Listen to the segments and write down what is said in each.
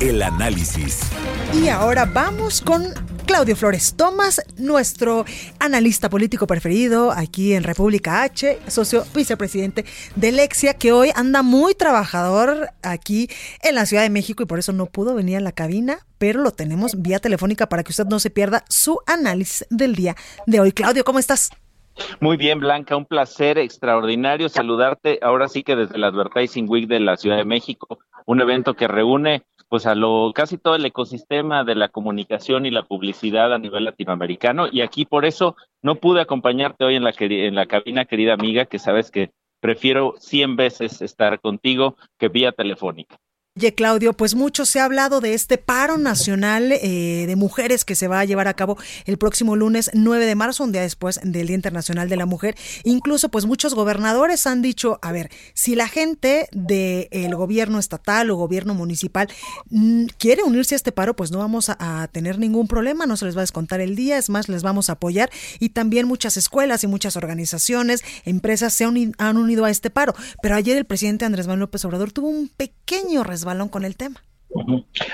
El análisis. Y ahora vamos con Claudio Flores Tomás, nuestro analista político preferido aquí en República H, socio vicepresidente de Lexia, que hoy anda muy trabajador aquí en la Ciudad de México y por eso no pudo venir a la cabina, pero lo tenemos vía telefónica para que usted no se pierda su análisis del día de hoy. Claudio, ¿cómo estás? Muy bien, Blanca, un placer extraordinario saludarte ahora sí que desde el Advertising Week de la Ciudad de México, un evento que reúne pues a lo casi todo el ecosistema de la comunicación y la publicidad a nivel latinoamericano y aquí por eso no pude acompañarte hoy en la en la cabina, querida amiga, que sabes que prefiero 100 veces estar contigo que vía telefónica. Oye, Claudio, pues mucho se ha hablado de este paro nacional eh, de mujeres que se va a llevar a cabo el próximo lunes 9 de marzo, un día después del Día Internacional de la Mujer. Incluso, pues muchos gobernadores han dicho, a ver, si la gente del gobierno estatal o gobierno municipal mm, quiere unirse a este paro, pues no vamos a, tener ningún problema, no se les va a descontar el día, es más, les vamos a apoyar. Y también muchas escuelas y muchas organizaciones, empresas se han, unido a este paro. Pero ayer el presidente Andrés Manuel López Obrador tuvo un pequeño balón con el tema.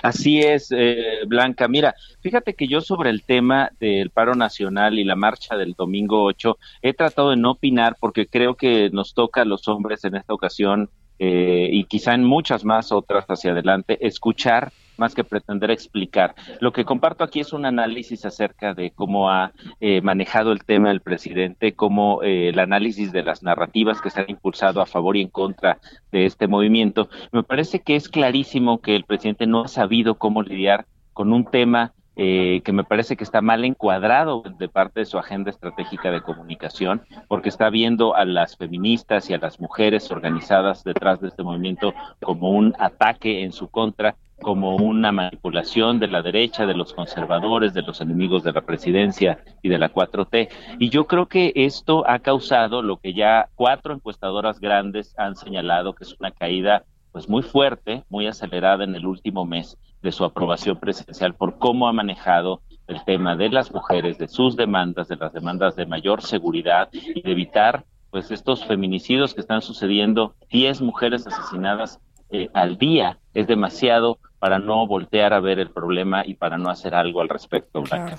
Así es, eh, Blanca. Mira, fíjate que yo sobre el tema del paro nacional y la marcha del domingo 8 he tratado de no opinar porque creo que nos toca a los hombres en esta ocasión eh, y quizá en muchas más otras hacia adelante escuchar más que pretender explicar. Lo que comparto aquí es un análisis acerca de cómo ha eh, manejado el tema el presidente, cómo eh, el análisis de las narrativas que se han impulsado a favor y en contra de este movimiento. Me parece que es clarísimo que el presidente no ha sabido cómo lidiar con un tema eh, que me parece que está mal encuadrado de parte de su agenda estratégica de comunicación, porque está viendo a las feministas y a las mujeres organizadas detrás de este movimiento como un ataque en su contra como una manipulación de la derecha, de los conservadores, de los enemigos de la presidencia y de la 4T. Y yo creo que esto ha causado lo que ya cuatro encuestadoras grandes han señalado, que es una caída pues muy fuerte, muy acelerada en el último mes de su aprobación presidencial por cómo ha manejado el tema de las mujeres, de sus demandas, de las demandas de mayor seguridad y de evitar pues estos feminicidios que están sucediendo, 10 mujeres asesinadas eh, al día es demasiado para no voltear a ver el problema y para no hacer algo al respecto. Claro.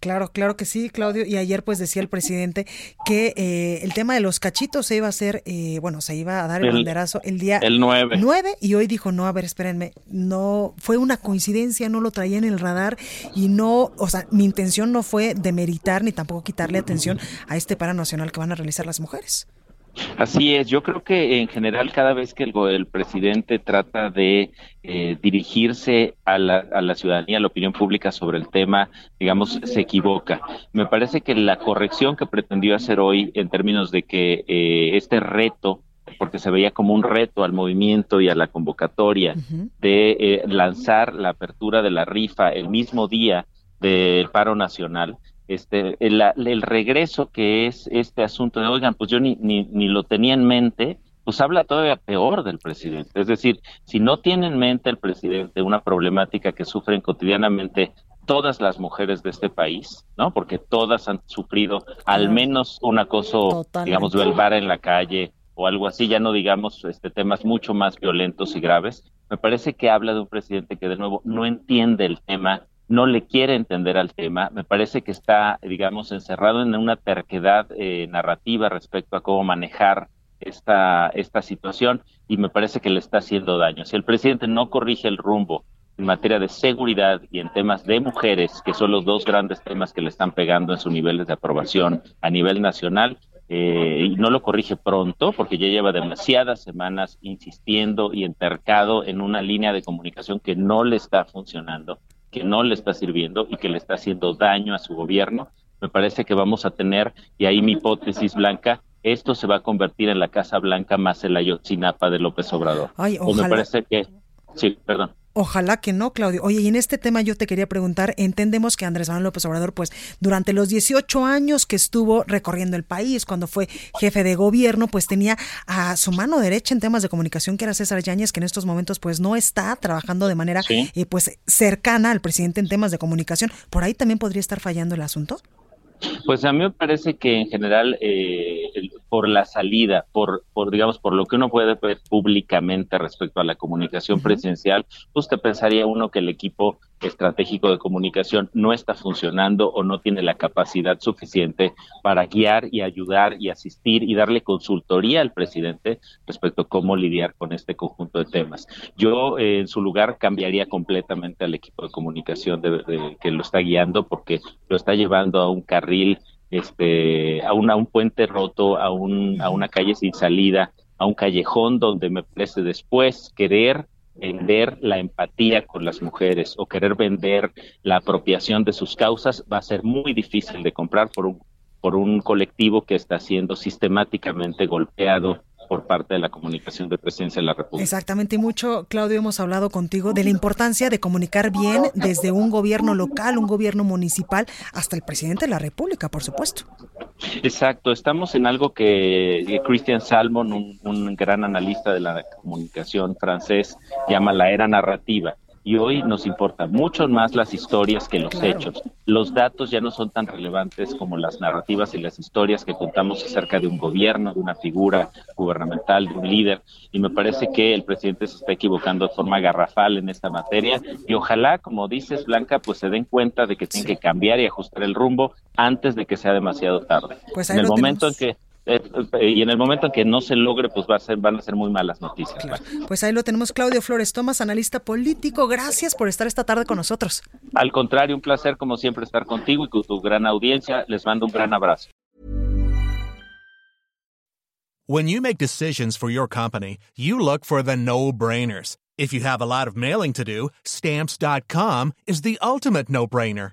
Claro, claro que sí, Claudio. Y ayer pues decía el presidente que eh, el tema de los cachitos se iba a hacer, eh, bueno, se iba a dar el, banderazo el día el 9. 9 y hoy dijo, no, a ver, espérenme, no, fue una coincidencia, no lo traía en el radar y no, o sea, mi intención no fue demeritar ni tampoco quitarle atención a este para nacional que van a realizar las mujeres. Así es, yo creo que en general cada vez que el, presidente trata de eh, dirigirse a la, a la, ciudadanía, a la opinión pública sobre el tema, digamos, se equivoca. Me parece que la corrección que pretendió hacer hoy en términos de que eh, este reto porque se veía como un reto al movimiento y a la convocatoria de eh, lanzar la apertura de la rifa el mismo día del paro nacional, este, el, regreso que es este asunto de, oigan, pues yo ni, ni, ni lo tenía en mente, pues habla todavía peor del presidente. Es decir, si no tiene en mente el presidente una problemática que sufren cotidianamente todas las mujeres de este país, ¿no? Porque todas han sufrido al menos un acoso, digamos, verbal en la calle o algo así, ya no digamos este temas mucho más violentos y graves. Me parece que habla de un presidente que de nuevo no entiende el tema, no le quiere entender al tema. Me parece que está, digamos, encerrado en una terquedad eh, narrativa respecto a cómo manejar esta, esta situación y me parece que le está haciendo daño. Si el presidente no corrige el rumbo en materia de seguridad y en temas de mujeres, que son los dos grandes temas que le están pegando en sus niveles de aprobación a nivel nacional, eh, y no lo corrige pronto, porque ya lleva demasiadas semanas insistiendo y entercado en una línea de comunicación que no le está funcionando que no le está sirviendo y que le está haciendo daño a su gobierno, me parece que vamos a tener, y ahí mi hipótesis blanca, esto se va a convertir en la Casa Blanca más el Ayotzinapa de López Obrador. Ay, O me parece que, sí, perdón. Ojalá que no, Claudio. Oye, y en este tema yo te quería preguntar, entendemos que Andrés Manuel López Obrador, pues durante los 18 años que estuvo recorriendo el país, cuando fue jefe de gobierno, pues tenía a su mano derecha en temas de comunicación, que era César Yáñez, que en estos momentos pues no está trabajando de manera Sí. eh, pues cercana al presidente en temas de comunicación. ¿Por ahí también podría estar fallando el asunto? Pues a mí me parece que en general, eh, por la salida, por, por digamos, por lo que uno puede ver públicamente respecto a la comunicación presidencial, pues te pensaría uno que el equipo estratégico de comunicación no está funcionando o no tiene la capacidad suficiente para guiar y ayudar y asistir y darle consultoría al presidente respecto a cómo lidiar con este conjunto de temas. Yo eh, en su lugar cambiaría completamente al equipo de comunicación de- de- que lo está guiando porque lo está llevando a un carril, este, a, un- a un puente roto, a, un, a una calle sin salida, a un callejón donde me parece después querer vender la empatía con las mujeres o querer vender la apropiación de sus causas va a ser muy difícil de comprar por un por un colectivo que está siendo sistemáticamente golpeado por parte de la comunicación de presidencia de la República. Exactamente, y mucho, Claudio, hemos hablado contigo de la importancia de comunicar bien desde un gobierno local, un gobierno municipal, hasta el presidente de la República, por supuesto. Exacto, estamos en algo que que Christian Salmon, un, un gran analista de la comunicación francés, llama la era narrativa. Y hoy nos importan mucho más las historias que los Claro. hechos. Los datos ya no son tan relevantes como las narrativas y las historias que contamos acerca de un gobierno, de una figura gubernamental, de un líder. Y me parece que el presidente se está equivocando de forma garrafal en esta materia. Y ojalá, como dices, Blanca, pues se den cuenta de que tienen que cambiar y ajustar el rumbo antes de que sea demasiado tarde. Pues en el momento tenemos. en que eh, eh, y en el momento en que no se logre, pues va a ser, van a ser muy malas noticias. Claro. Pues ahí lo tenemos, Claudio Flores Tomás, analista político. Gracias por estar esta tarde con nosotros. Al contrario, un placer como siempre estar contigo y con tu gran audiencia. Les mando un gran abrazo. When you make decisions for your company, you look for the no brainers. If you have a lot of mailing to do, stamps.com is the ultimate no brainer.